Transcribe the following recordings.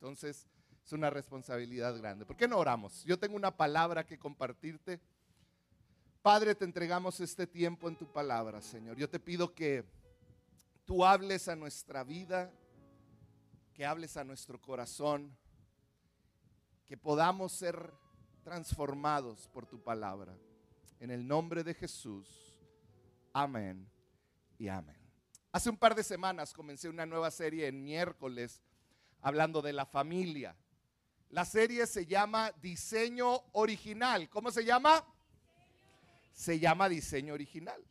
Entonces, es una responsabilidad grande. ¿Por qué no oramos? Yo tengo una palabra que compartirte. Padre, te entregamos este tiempo en tu palabra, Señor. Yo te pido que tú hables a nuestra vida, que hables a nuestro corazón, que podamos ser transformados por tu palabra. En el nombre de Jesús. Amén y amén. Hace un par de semanas comencé una nueva serie en miércoles hablando de la familia. La serie se llama Diseño Original. ¿Cómo se llama? Se llama Diseño Original.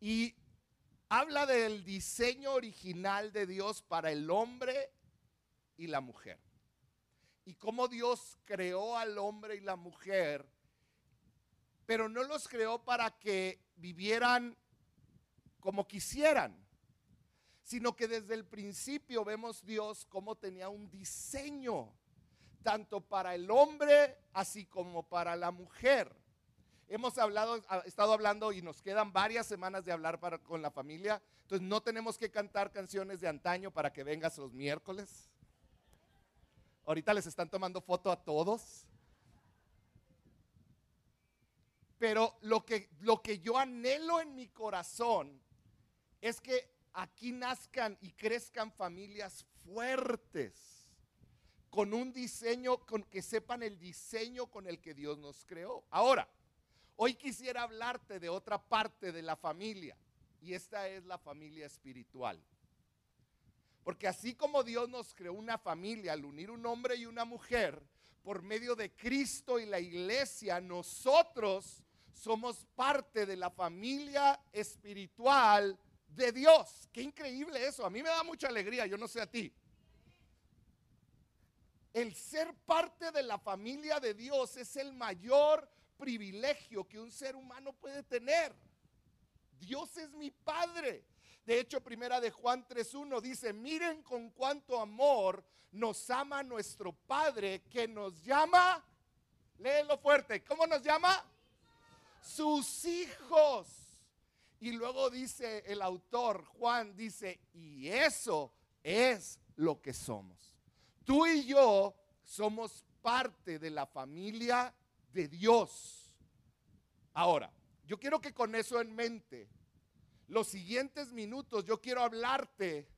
Y habla del diseño original de Dios para el hombre y la mujer. Y cómo Dios creó al hombre y la mujer, pero no los creó para que vivieran como quisieran, sino que desde el principio vemos Dios como tenía un diseño tanto para el hombre así como para la mujer. Hemos hablado, estado hablando y nos quedan varias semanas de hablar para, con la familia. Entonces no tenemos que cantar canciones de antaño para que vengas los miércoles. Ahorita les están tomando foto a todos. Pero lo que, lo que yo anhelo en mi corazón es que aquí nazcan y crezcan familias fuertes con un diseño, con que sepan el diseño con el que Dios nos creó. Ahora, hoy quisiera hablarte de otra parte de la familia, y esta es la familia espiritual. Porque así como Dios nos creó una familia al unir un hombre y una mujer, por medio de Cristo y la iglesia, nosotros somos parte de la familia espiritual de Dios. Qué increíble eso. A mí me da mucha alegría, yo no sé a ti el ser parte de la familia de Dios es el mayor privilegio que un ser humano puede tener. Dios es mi Padre. De hecho, primera de Juan 3.1 dice, miren con cuánto amor nos ama nuestro Padre que nos llama, léelo fuerte, ¿cómo nos llama? Sus hijos. Y luego dice el autor, Juan, dice, y eso es lo que somos. Tú y yo somos parte de la familia de Dios. Ahora, yo quiero que con eso en mente, los siguientes minutos yo quiero hablarte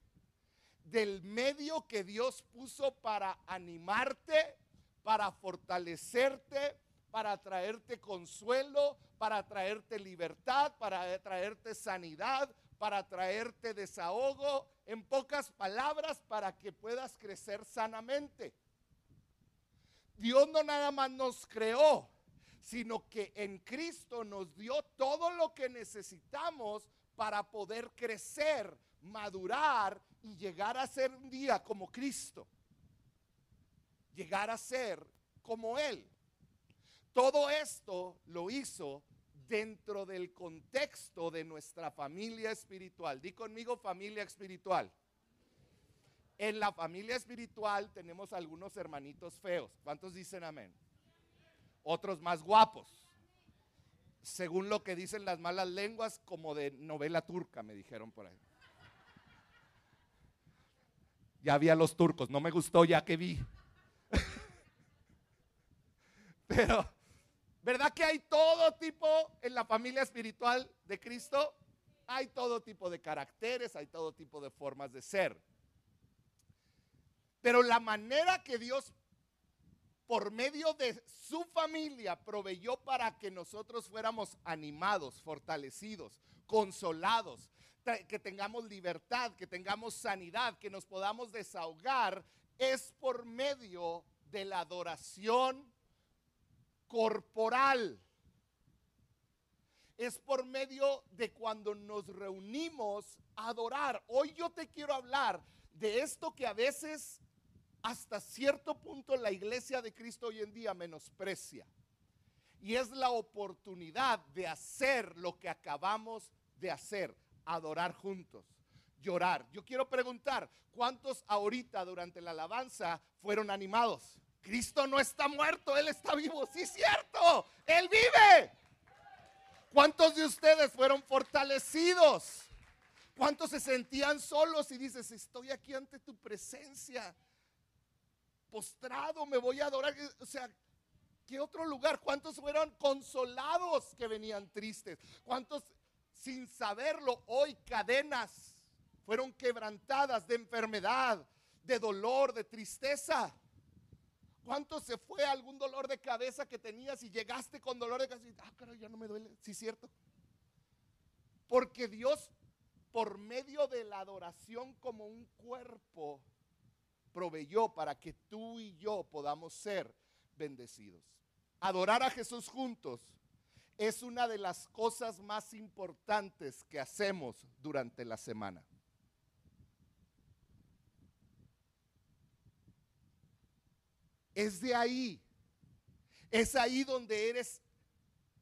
del medio que Dios puso para animarte, para fortalecerte, para traerte consuelo, para traerte libertad, para traerte sanidad, para traerte desahogo, en pocas palabras, para que puedas crecer sanamente. Dios no nada más nos creó, sino que en Cristo nos dio todo lo que necesitamos para poder crecer, madurar y llegar a ser un día como Cristo. Llegar a ser como Él. Todo esto lo hizo dentro del contexto de nuestra familia espiritual. Di conmigo familia espiritual. En la familia espiritual tenemos algunos hermanitos feos. ¿Cuántos dicen amén? Otros más guapos. Según lo que dicen las malas lenguas, como de novela turca, me dijeron por ahí. Ya vi a los turcos, no me gustó ya que vi. Pero ¿Verdad que hay todo tipo en la familia espiritual de Cristo? Hay todo tipo de caracteres, hay todo tipo de formas de ser. Pero la manera que Dios, por medio de su familia, proveyó para que nosotros fuéramos animados, fortalecidos, consolados, que tengamos libertad, que tengamos sanidad, que nos podamos desahogar, es por medio de la adoración corporal. Es por medio de cuando nos reunimos a adorar. Hoy yo te quiero hablar de esto que a veces hasta cierto punto la iglesia de Cristo hoy en día menosprecia. Y es la oportunidad de hacer lo que acabamos de hacer, adorar juntos, llorar. Yo quiero preguntar, ¿cuántos ahorita durante la alabanza fueron animados? Cristo no está muerto, Él está vivo. Sí, cierto, Él vive. ¿Cuántos de ustedes fueron fortalecidos? ¿Cuántos se sentían solos y dices, estoy aquí ante tu presencia? postrado, me voy a adorar. O sea, ¿qué otro lugar? ¿Cuántos fueron consolados que venían tristes? ¿Cuántos sin saberlo hoy cadenas fueron quebrantadas de enfermedad, de dolor, de tristeza? ¿Cuánto se fue algún dolor de cabeza que tenías y llegaste con dolor de cabeza? Ah, caray, ya no me duele. Sí, cierto. Porque Dios, por medio de la adoración como un cuerpo, proveyó para que tú y yo podamos ser bendecidos. Adorar a Jesús juntos es una de las cosas más importantes que hacemos durante la semana. Es de ahí. Es ahí donde eres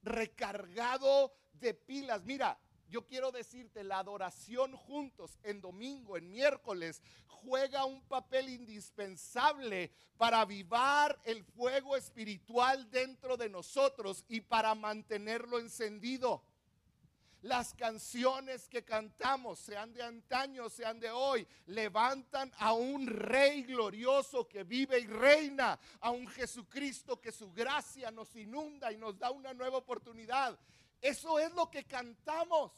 recargado de pilas. Mira, yo quiero decirte, la adoración juntos en domingo, en miércoles, juega un papel indispensable para avivar el fuego espiritual dentro de nosotros y para mantenerlo encendido. Las canciones que cantamos, sean de antaño, sean de hoy, levantan a un rey glorioso que vive y reina, a un Jesucristo que su gracia nos inunda y nos da una nueva oportunidad. Eso es lo que cantamos.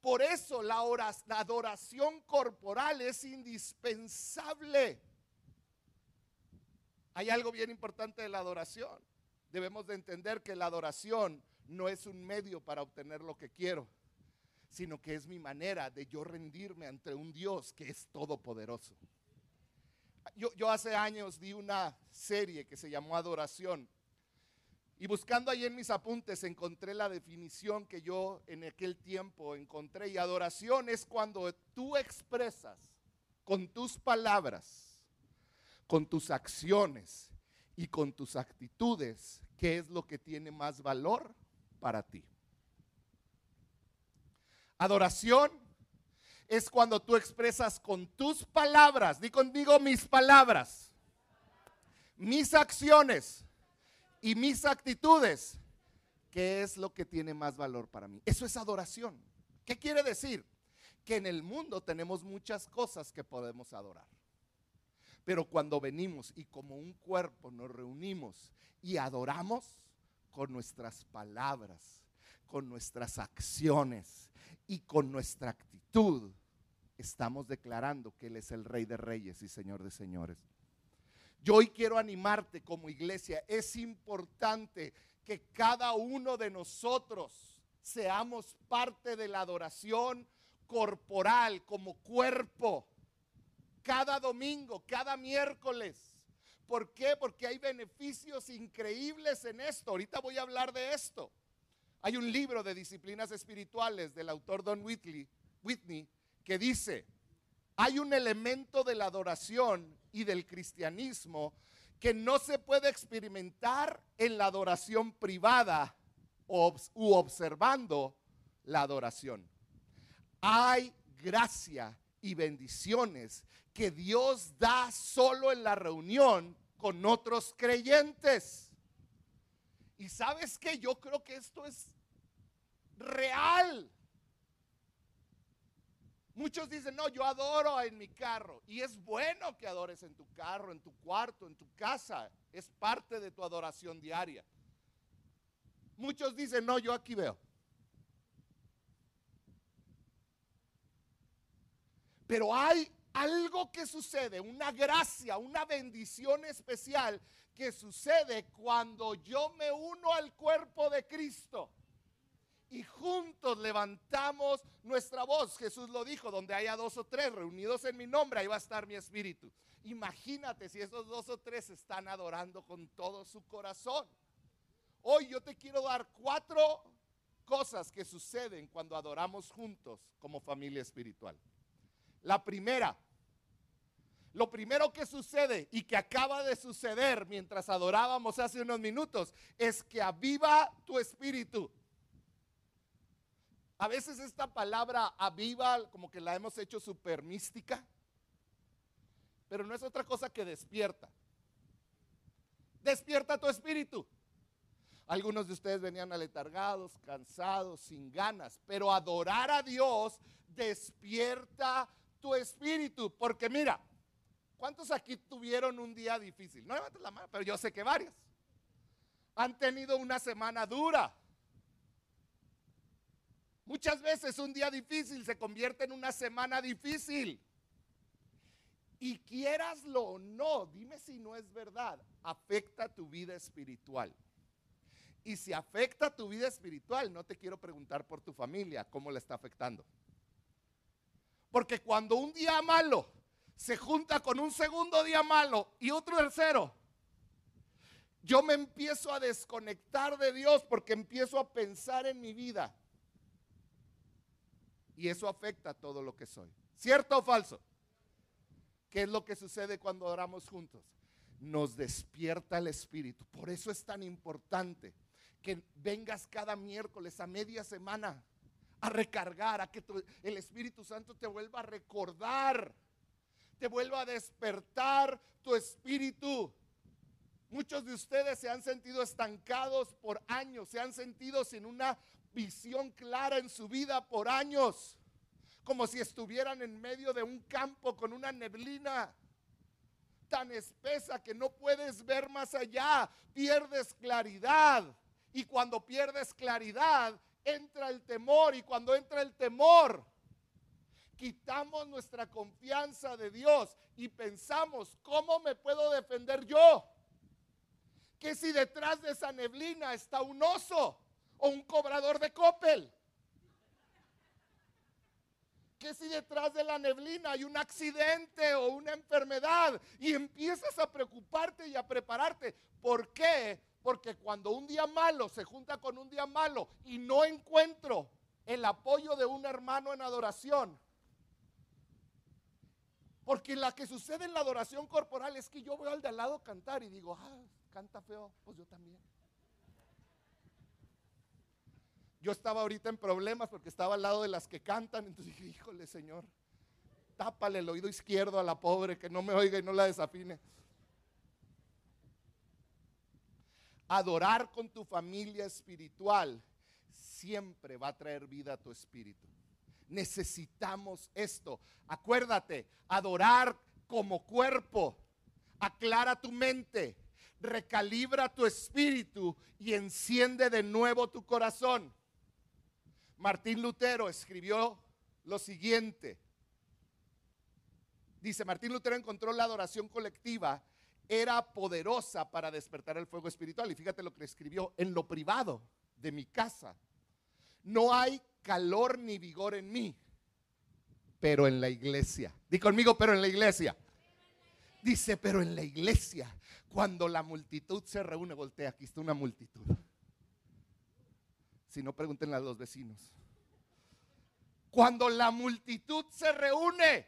Por eso la, adoración corporal es indispensable. Hay algo bien importante de la adoración. Debemos de entender que la adoración no es un medio para obtener lo que quiero, sino que es mi manera de yo rendirme ante un Dios que es todopoderoso. Yo, yo hace años di una serie que se llamó Adoración y buscando ahí en mis apuntes encontré la definición que yo en aquel tiempo encontré. Y adoración es cuando tú expresas con tus palabras, con tus acciones y con tus actitudes qué es lo que tiene más valor para ti. Adoración es cuando tú expresas con tus palabras, di conmigo mis palabras, mis acciones y mis actitudes qué es lo que tiene más valor para mí. Eso es adoración. ¿Qué quiere decir? Que en el mundo tenemos muchas cosas que podemos adorar. Pero cuando venimos y como un cuerpo nos reunimos y adoramos, con nuestras palabras, con nuestras acciones y con nuestra actitud, estamos declarando que Él es el Rey de Reyes y Señor de Señores. Yo hoy quiero animarte como iglesia. Es importante que cada uno de nosotros seamos parte de la adoración corporal como cuerpo. Cada domingo, cada miércoles. ¿Por qué? Porque hay beneficios increíbles en esto. Ahorita voy a hablar de esto. Hay un libro de disciplinas espirituales del autor Don Whitley, Whitney que dice, hay un elemento de la adoración y del cristianismo que no se puede experimentar en la adoración privada u observando la adoración. Hay gracia y bendiciones que Dios da solo en la reunión con otros creyentes. Y sabes que yo creo que esto es real. Muchos dicen, no, yo adoro en mi carro. Y es bueno que adores en tu carro, en tu cuarto, en tu casa. Es parte de tu adoración diaria. Muchos dicen, no, yo aquí veo. Pero hay algo que sucede, una gracia, una bendición especial que sucede cuando yo me uno al cuerpo de Cristo y juntos levantamos nuestra voz. Jesús lo dijo, donde haya dos o tres reunidos en mi nombre, ahí va a estar mi espíritu. Imagínate si esos dos o tres están adorando con todo su corazón. Hoy yo te quiero dar cuatro cosas que suceden cuando adoramos juntos como familia espiritual. La primera, lo primero que sucede y que acaba de suceder mientras adorábamos hace unos minutos es que aviva tu espíritu. A veces esta palabra aviva como que la hemos hecho súper mística, pero no es otra cosa que despierta. Despierta tu espíritu. Algunos de ustedes venían aletargados, cansados, sin ganas, pero adorar a Dios despierta tu espíritu, porque mira, ¿Cuántos aquí tuvieron un día difícil? No levantes la mano, pero yo sé que varios. Han tenido una semana dura. Muchas veces un día difícil se convierte en una semana difícil. Y quieraslo o no, dime si no es verdad, afecta tu vida espiritual. Y si afecta tu vida espiritual, no te quiero preguntar por tu familia, cómo le está afectando. Porque cuando un día malo se junta con un segundo día malo y otro tercero, yo me empiezo a desconectar de Dios porque empiezo a pensar en mi vida. Y eso afecta todo lo que soy. ¿Cierto o falso? ¿Qué es lo que sucede cuando oramos juntos? Nos despierta el espíritu. Por eso es tan importante que vengas cada miércoles a media semana a recargar, a que el Espíritu Santo te vuelva a recordar, te vuelva a despertar tu espíritu. Muchos de ustedes se han sentido estancados por años, se han sentido sin una visión clara en su vida por años, como si estuvieran en medio de un campo con una neblina tan espesa que no puedes ver más allá, pierdes claridad. Y cuando pierdes claridad, entra el temor. Y cuando entra el temor, quitamos nuestra confianza de Dios y pensamos, ¿cómo me puedo defender yo? Que si detrás de esa neblina está un oso o un cobrador de copel. Que si detrás de la neblina hay un accidente o una enfermedad y empiezas a preocuparte y a prepararte. ¿Por qué? Porque cuando un día malo se junta con un día malo y no encuentro el apoyo de un hermano en adoración, porque la que sucede en la adoración corporal es que yo veo al de al lado cantar y digo, ah, canta feo, pues yo también. Yo estaba ahorita en problemas porque estaba al lado de las que cantan, entonces dije, híjole Señor, tápale el oído izquierdo a la pobre que no me oiga y no la desafine. Adorar con tu familia espiritual siempre va a traer vida a tu espíritu. Necesitamos esto. Acuérdate, adorar como cuerpo aclara tu mente, recalibra tu espíritu y enciende de nuevo tu corazón. Martín Lutero escribió lo siguiente. Dice, Martín Lutero encontró la adoración colectiva era poderosa para despertar el fuego espiritual. Y fíjate lo que escribió, en lo privado de mi casa, no hay calor ni vigor en mí, pero en la iglesia. Di conmigo, pero en la iglesia. Dice, pero en la iglesia, cuando la multitud se reúne, voltea, aquí está una multitud. Si no, pregúntenle a los vecinos. Cuando la multitud se reúne,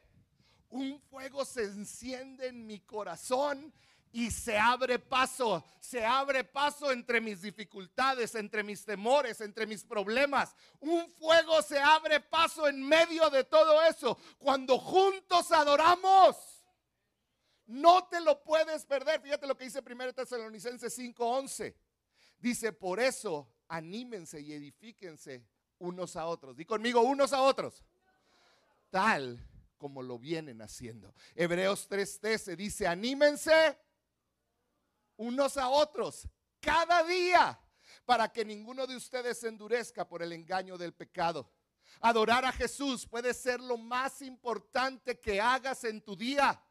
un fuego se enciende en mi corazón y se abre paso, se abre paso entre mis dificultades, entre mis temores, entre mis problemas. Un fuego se abre paso en medio de todo eso. Cuando juntos adoramos, no te lo puedes perder. Fíjate lo que dice 1 Tesalonicenses 5:11. Dice, por eso anímense y edifíquense unos a otros. Di conmigo, unos a otros. Tal como lo vienen haciendo. Hebreos 3:13 dice, anímense unos a otros cada día para que ninguno de ustedes se endurezca por el engaño del pecado. Adorar a Jesús puede ser lo más importante que hagas en tu día.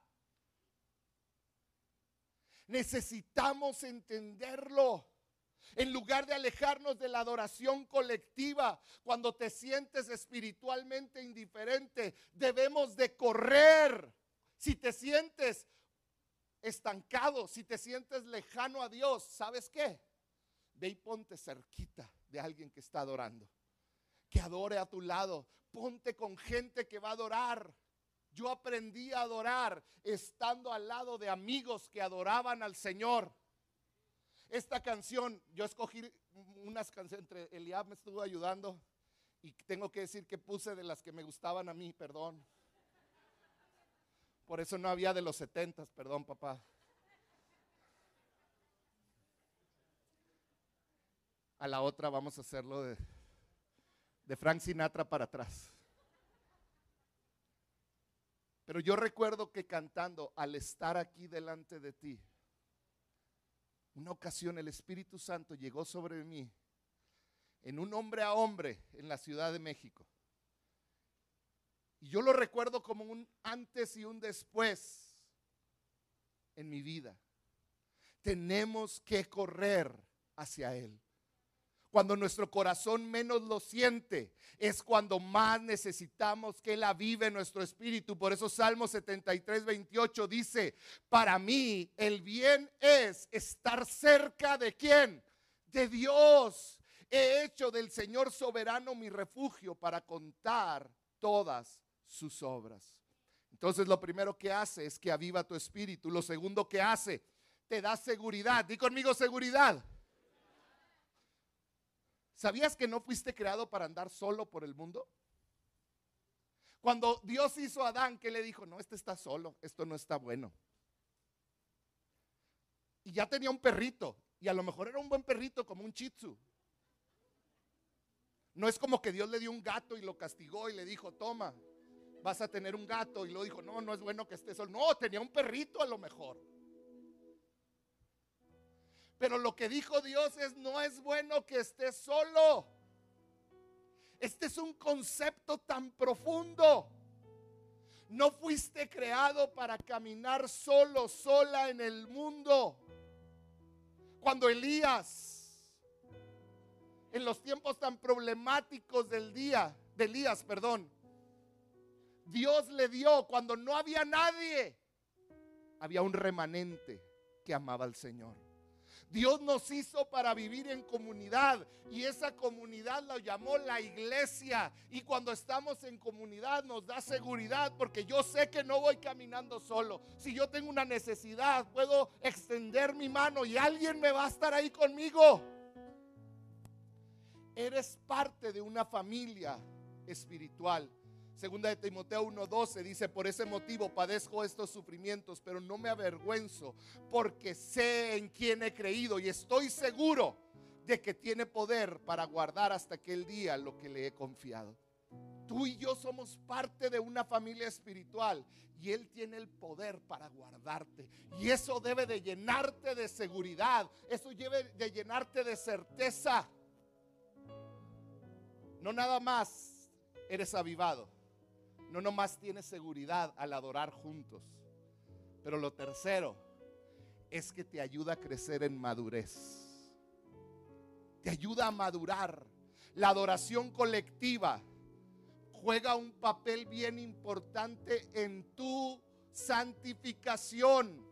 Necesitamos entenderlo. En lugar de alejarnos de la adoración colectiva, cuando te sientes espiritualmente indiferente, debemos de correr. Si te sientes estancado, si te sientes lejano a Dios, ¿sabes qué? Ve y ponte cerquita de alguien que está adorando. Que adore a tu lado. Ponte con gente que va a adorar. Yo aprendí a adorar estando al lado de amigos que adoraban al Señor. Esta canción, yo escogí unas canciones, entre Eliab me estuvo ayudando y tengo que decir que puse de las que me gustaban a mí, perdón. Por eso no había de los setentas, perdón papá. A la otra vamos a hacerlo de, Frank Sinatra para atrás. Pero yo recuerdo que cantando, al estar aquí delante de ti, una ocasión el Espíritu Santo llegó sobre mí en un hombre a hombre en la Ciudad de México. Y yo lo recuerdo como un antes y un después en mi vida. Tenemos que correr hacia Él. Cuando nuestro corazón menos lo siente, es cuando más necesitamos que Él avive nuestro espíritu. Por eso Salmo 73, 28 dice, para mí el bien es estar cerca de quién? De Dios. He hecho del Señor soberano mi refugio para contar todas sus obras. Entonces lo primero que hace es que aviva tu espíritu. Lo segundo que hace, te da seguridad. Di conmigo seguridad. ¿Sabías que no fuiste creado para andar solo por el mundo? Cuando Dios hizo a Adán, ¿qué le dijo? No, este está solo, esto no está bueno. Y ya tenía un perrito, y a lo mejor era un buen perrito como un chitsu. No es como que Dios le dio un gato y lo castigó y le dijo, toma, vas a tener un gato. Y lo dijo, no, no es bueno que esté solo. No, tenía un perrito a lo mejor. Pero lo que dijo Dios es, no es bueno que estés solo. Este es un concepto tan profundo. No fuiste creado para caminar solo, sola en el mundo. Cuando Elías, en los tiempos tan problemáticos del día, de Elías, perdón, Dios le dio cuando no había nadie, había un remanente que amaba al Señor. Dios nos hizo para vivir en comunidad y esa comunidad la llamó la iglesia. Y cuando estamos en comunidad nos da seguridad porque yo sé que no voy caminando solo. Si yo tengo una necesidad, puedo extender mi mano y alguien me va a estar ahí conmigo. Eres parte de una familia espiritual. Segunda de Timoteo 1:12 dice, por ese motivo padezco estos sufrimientos, pero no me avergüenzo, porque sé en quién he creído y estoy seguro de que tiene poder para guardar hasta aquel día lo que le he confiado. Tú y yo somos parte de una familia espiritual y Él tiene el poder para guardarte. Y eso debe de llenarte de seguridad, eso debe de llenarte de certeza. No nada más eres avivado no nomás tienes seguridad al adorar juntos, pero lo tercero es que te ayuda a crecer en madurez. Te ayuda a madurar. La adoración colectiva juega un papel bien importante en tu santificación.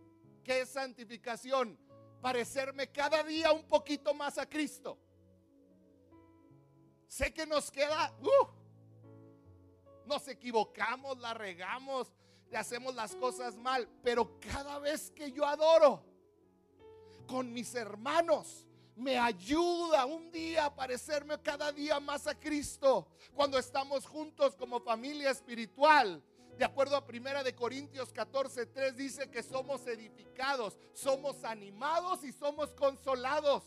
¿Qué es santificación? Parecerme cada día un poquito más a Cristo. Sé que nos queda, uh, nos equivocamos, la regamos, le hacemos las cosas mal, pero cada vez que yo adoro con mis hermanos, me ayuda un día a parecerme cada día más a Cristo. Cuando estamos juntos como familia espiritual, de acuerdo a Primera de Corintios 14, 3 dice que somos edificados, somos animados y somos consolados.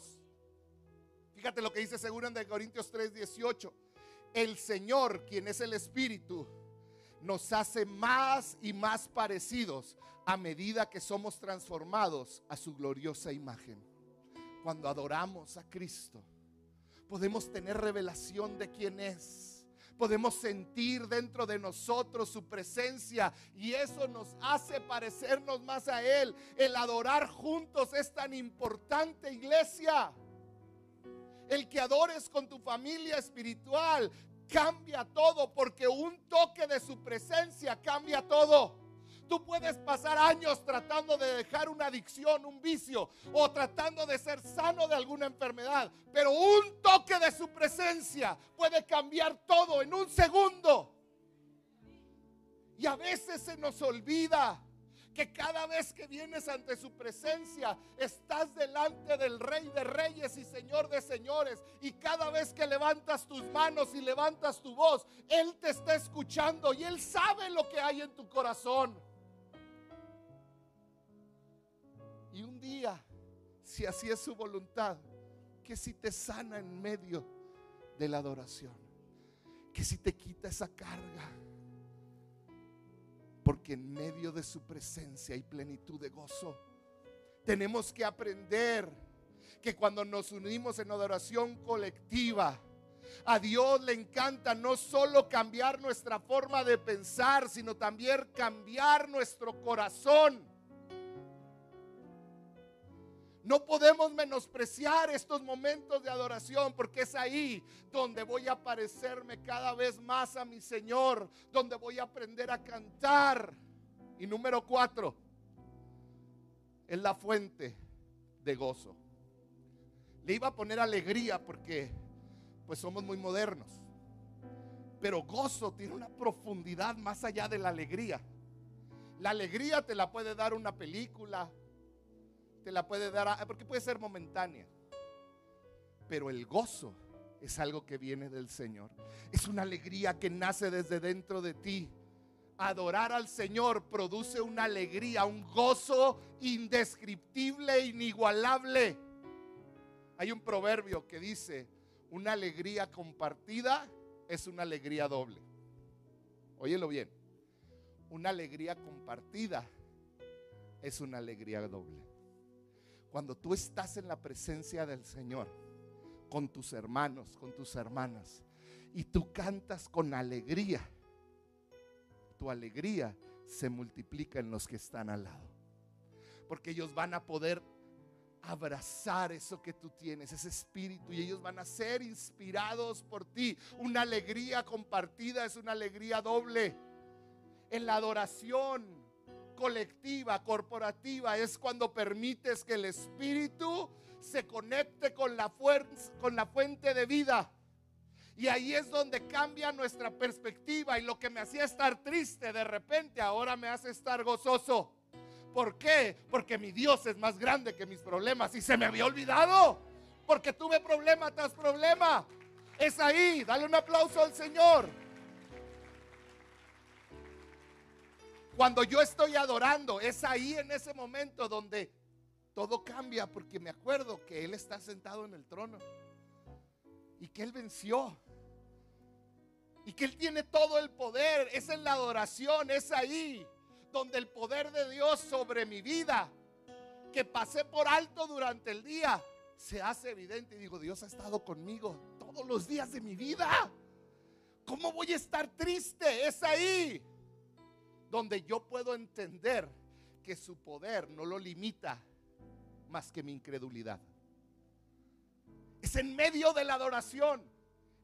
Fíjate lo que dice seguro en de Corintios 3, 18 el Señor, quien es el Espíritu, nos hace más y más parecidos a medida que somos transformados a su gloriosa imagen. Cuando adoramos a Cristo, podemos tener revelación de quién es. Podemos sentir dentro de nosotros su presencia y eso nos hace parecernos más a Él. El adorar juntos es tan importante, iglesia. El que adores con tu familia espiritual cambia todo porque un toque de su presencia cambia todo. Tú puedes pasar años tratando de dejar una adicción, un vicio o tratando de ser sano de alguna enfermedad, pero un toque de su presencia puede cambiar todo en un segundo. Y a veces se nos olvida que cada vez que vienes ante su presencia, estás delante del Rey de Reyes y Señor de Señores. Y cada vez que levantas tus manos y levantas tu voz, Él te está escuchando y Él sabe lo que hay en tu corazón. Y un día, si así es su voluntad, que si te sana en medio de la adoración, que si te quita esa carga porque en medio de su presencia hay plenitud de gozo. Tenemos que aprender que cuando nos unimos en adoración colectiva, a Dios le encanta no solo cambiar nuestra forma de pensar, sino también cambiar nuestro corazón. No podemos menospreciar estos momentos de adoración porque es ahí donde voy a parecerme cada vez más a mi Señor, donde voy a aprender a cantar. Y número cuatro, es la fuente de gozo. Le iba a poner alegría porque pues somos muy modernos. Pero gozo tiene una profundidad más allá de la alegría. La alegría te la puede dar una película, te la puede dar, porque puede ser momentánea. Pero el gozo es algo que viene del Señor. Es una alegría que nace desde dentro de ti. Adorar al Señor produce una alegría, un gozo indescriptible, inigualable. Hay un proverbio que dice, una alegría compartida es una alegría doble. Óyelo bien. Una alegría compartida es una alegría doble. Cuando tú estás en la presencia del Señor, con tus hermanos, con tus hermanas, y tú cantas con alegría, tu alegría se multiplica en los que están al lado. Porque ellos van a poder abrazar eso que tú tienes, ese espíritu, y ellos van a ser inspirados por ti. Una alegría compartida es una alegría doble. En la adoración colectiva, corporativa, es cuando permites que el espíritu se conecte con la, con la fuente de vida. Y ahí es donde cambia nuestra perspectiva y lo que me hacía estar triste de repente ahora me hace estar gozoso. ¿Por qué? Porque mi Dios es más grande que mis problemas y se me había olvidado. Porque tuve problema tras problema. Es ahí, dale un aplauso al Señor. Cuando yo estoy adorando, es ahí en ese momento donde todo cambia porque me acuerdo que Él está sentado en el trono y que Él venció y que Él tiene todo el poder. Es en la adoración, es ahí donde el poder de Dios sobre mi vida, que pasé por alto durante el día, se hace evidente. Y digo, Dios ha estado conmigo todos los días de mi vida. ¿Cómo voy a estar triste? Es ahí donde yo puedo entender que su poder no lo limita más que mi incredulidad. Es en medio de la adoración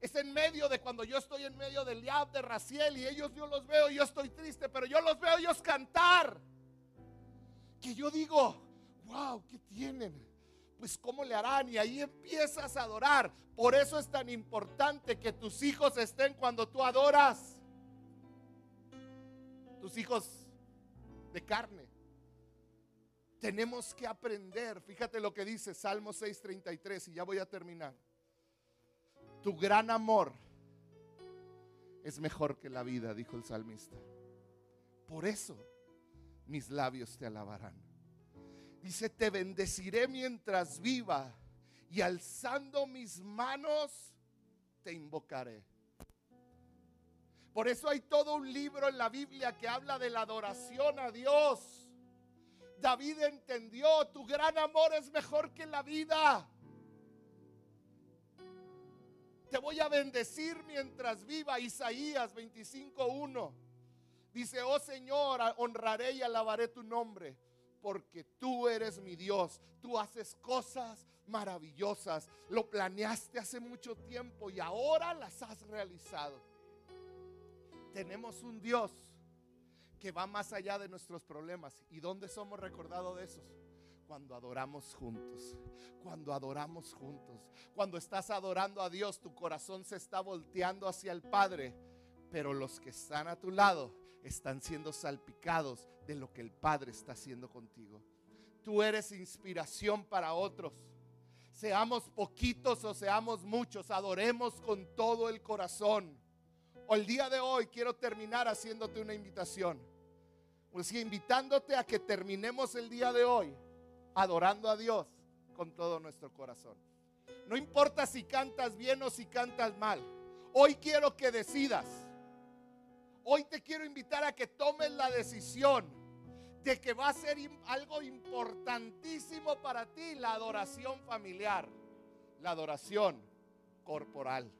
es en medio de cuando yo estoy en medio del Yab de Raciel y ellos yo los veo, yo estoy triste, pero yo los veo ellos cantar. Que yo digo, wow, ¿qué tienen? Pues cómo le harán y ahí empiezas a adorar. Por eso es tan importante que tus hijos estén cuando tú adoras. Hijos de carne. Tenemos que aprender. Fíjate lo que dice Salmo 6:33 y ya voy a terminar. Tu gran amor es mejor que la vida, dijo el salmista. Por eso mis labios te alabarán. Dice, te bendeciré mientras viva y alzando mis manos te invocaré. Por eso hay todo un libro en la Biblia que habla de la adoración a Dios. David entendió, tu gran amor es mejor que la vida. Te voy a bendecir mientras viva. Isaías 25.1. Dice, oh Señor, honraré y alabaré tu nombre, porque tú eres mi Dios. Tú haces cosas maravillosas. Lo planeaste hace mucho tiempo y ahora las has realizado. Tenemos un Dios que va más allá de nuestros problemas. ¿Y dónde somos recordados de esos? cuando adoramos juntos, cuando adoramos juntos. Cuando estás adorando a Dios, tu corazón se está volteando hacia el Padre, pero los que están a tu lado están siendo salpicados de lo que el Padre está haciendo contigo. Tú eres inspiración para otros. Seamos poquitos o seamos muchos, adoremos con todo el corazón. O el día de hoy quiero terminar haciéndote una invitación. Pues invitándote a que terminemos el día de hoy adorando a Dios con todo nuestro corazón. No importa si cantas bien o si cantas mal. Hoy quiero que decidas. Hoy te quiero invitar a que tomes la decisión de que va a ser algo importantísimo para ti la adoración familiar, la adoración corporal,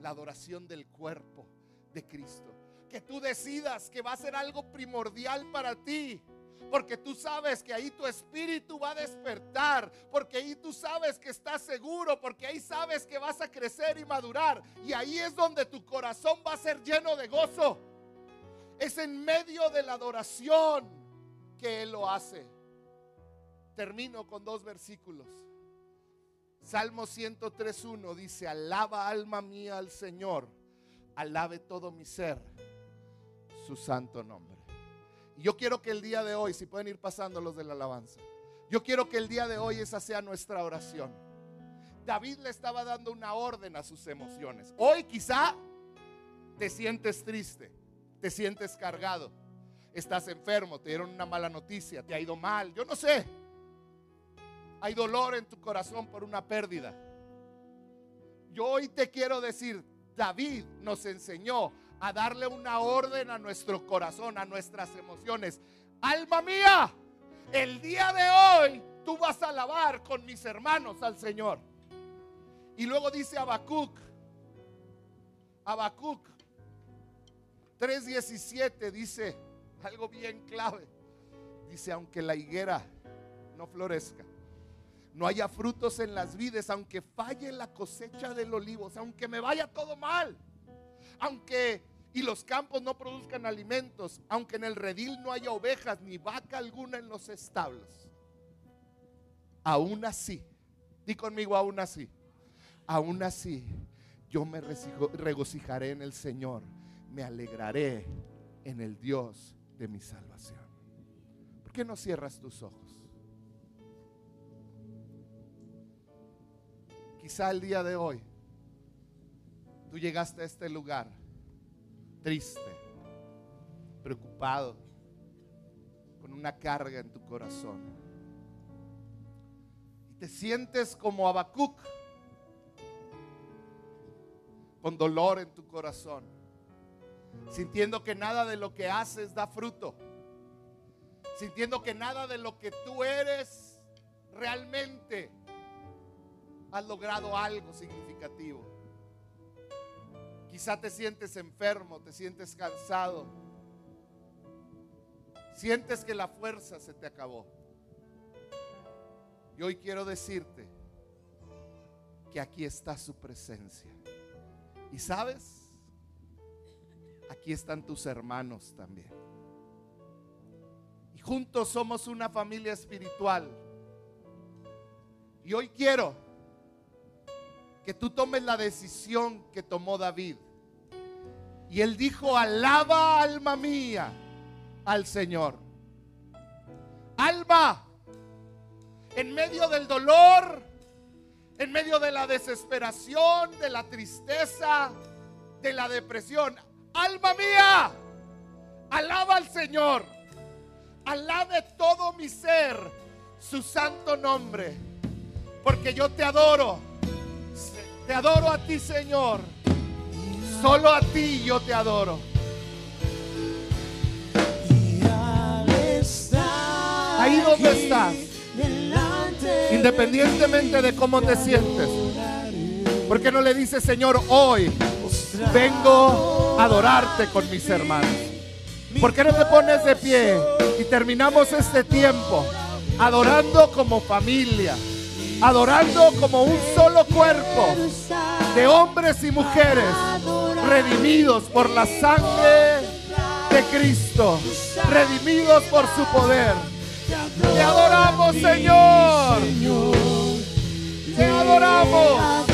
la adoración del cuerpo de Cristo. Que tú decidas que va a ser algo primordial para ti. Porque tú sabes que ahí tu espíritu va a despertar. Porque ahí tú sabes que estás seguro. Porque ahí sabes que vas a crecer y madurar. Y ahí es donde tu corazón va a ser lleno de gozo. Es en medio de la adoración que Él lo hace. Termino con dos versículos. Salmo 103.1 dice, alaba alma mía al Señor, alabe todo mi ser su santo nombre. Y yo quiero que el día de hoy, si pueden ir pasando los de la alabanza, yo quiero que el día de hoy esa sea nuestra oración. David le estaba dando una orden a sus emociones. Hoy quizá te sientes triste, te sientes cargado, estás enfermo, te dieron una mala noticia, te ha ido mal, yo no sé. Hay dolor en tu corazón por una pérdida. Yo hoy te quiero decir, David nos enseñó a darle una orden a nuestro corazón, a nuestras emociones. Alma mía, el día de hoy tú vas a alabar con mis hermanos al Señor. Y luego dice Habacuc, Habacuc 3:17 dice algo bien clave. Dice, aunque la higuera no florezca, no haya frutos en las vides, aunque falle la cosecha del olivo, aunque me vaya todo mal, aunque y los campos no produzcan alimentos, aunque en el redil no haya ovejas ni vaca alguna en los establos. Aún así, di conmigo aún así, aún así yo me regocijaré en el Señor, me alegraré en el Dios de mi salvación. ¿Por qué no cierras tus ojos? Quizá el día de hoy tú llegaste a este lugar triste, preocupado, con una carga en tu corazón. Y te sientes como Abacuc, con dolor en tu corazón, sintiendo que nada de lo que haces da fruto, sintiendo que nada de lo que tú eres realmente has logrado algo significativo. Quizá te sientes enfermo, te sientes cansado. Sientes que la fuerza se te acabó. Y hoy quiero decirte que aquí está su presencia. Y sabes, aquí están tus hermanos también. Y juntos somos una familia espiritual. Y hoy quiero que tú tomes la decisión que tomó David. Y él dijo, alaba alma mía al Señor. Alma, en medio del dolor, en medio de la desesperación, de la tristeza, de la depresión. Alma mía, alaba al Señor. Alabe todo mi ser su santo nombre. Porque yo te adoro te adoro a ti, Señor. Solo a ti yo te adoro. Ahí donde estás. Independientemente de cómo te sientes. ¿Por qué no le dices, Señor, hoy vengo a adorarte con mis hermanos? ¿Por qué no te pones de pie y terminamos este tiempo adorando como familia? adorando como un solo cuerpo de hombres y mujeres redimidos por la sangre de Cristo, redimidos por su poder. Te adoramos, Señor. Te adoramos.